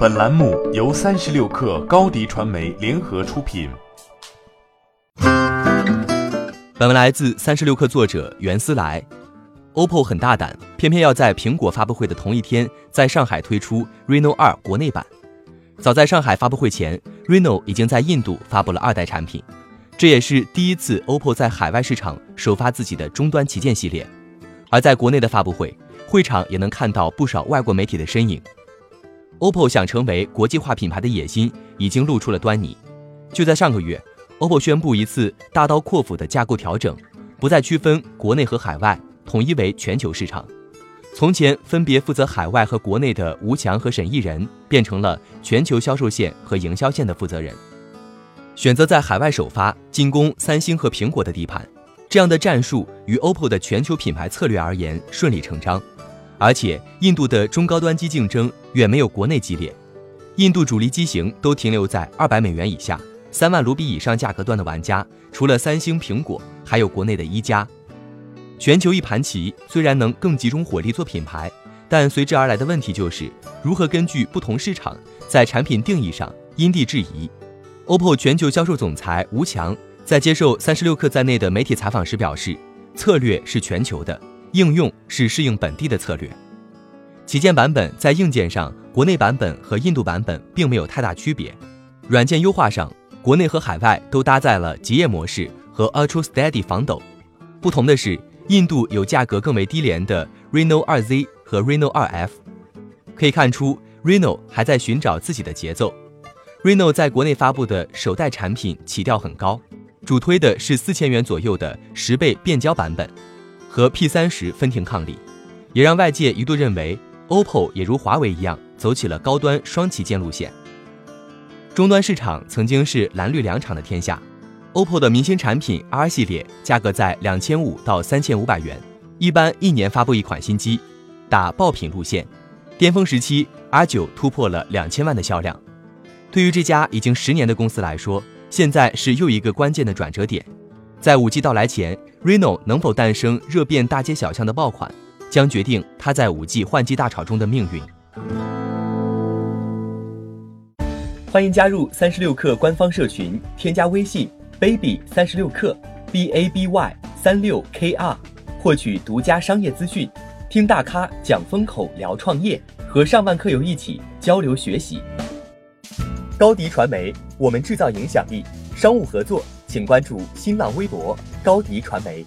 本栏目由三十六氪高低传媒联合出品。本文来自三十六氪作者袁思来。OPPO 很大胆，偏偏要在苹果发布会的同一天，在上海推出 Reno 二国内版。早在上海发布会前，Reno 已经在印度发布了二代产品，这也是第一次 OPPO 在海外市场首发自己的终端旗舰系列。而在国内的发布会，会场也能看到不少外国媒体的身影。OPPO 想成为国际化品牌的野心已经露出了端倪。就在上个月，OPPO 宣布一次大刀阔斧的架构调整，不再区分国内和海外，统一为全球市场。从前分别负责海外和国内的吴强和沈艺人，变成了全球销售线和营销线的负责人，选择在海外首发，进攻三星和苹果的地盘。这样的战术与 OPPO 的全球品牌策略而言顺理成章。而且，印度的中高端机竞争远没有国内激烈，印度主力机型都停留在二百美元以下，三万卢比以上价格段的玩家，除了三星、苹果，还有国内的一加。全球一盘棋虽然能更集中火力做品牌，但随之而来的问题就是如何根据不同市场在产品定义上因地制宜。OPPO 全球销售总裁吴强在接受三十六氪在内的媒体采访时表示，策略是全球的。应用是适应本地的策略。旗舰版本在硬件上，国内版本和印度版本并没有太大区别。软件优化上，国内和海外都搭载了极夜模式和 Ultra Steady 防抖。不同的是，印度有价格更为低廉的 Reno 2Z 和 Reno 2F。可以看出，Reno 还在寻找自己的节奏。Reno 在国内发布的首代产品起调很高，主推的是四千元左右的十倍变焦版本。和 P 三十分庭抗礼，也让外界一度认为 OPPO 也如华为一样走起了高端双旗舰路线。终端市场曾经是蓝绿两厂的天下，OPPO 的明星产品 R 系列价格在两千五到三千五百元，一般一年发布一款新机，打爆品路线。巅峰时期 R 九突破了两千万的销量。对于这家已经十年的公司来说，现在是又一个关键的转折点。在五 G 到来前，Reno 能否诞生热遍大街小巷的爆款，将决定它在五 G 换机大潮中的命运。欢迎加入三十六氪官方社群，添加微信 baby 三十六氪 b a b y 三六 k r，获取独家商业资讯，听大咖讲风口，聊创业，和上万客友一起交流学习。高迪传媒，我们制造影响力，商务合作。请关注新浪微博高迪传媒。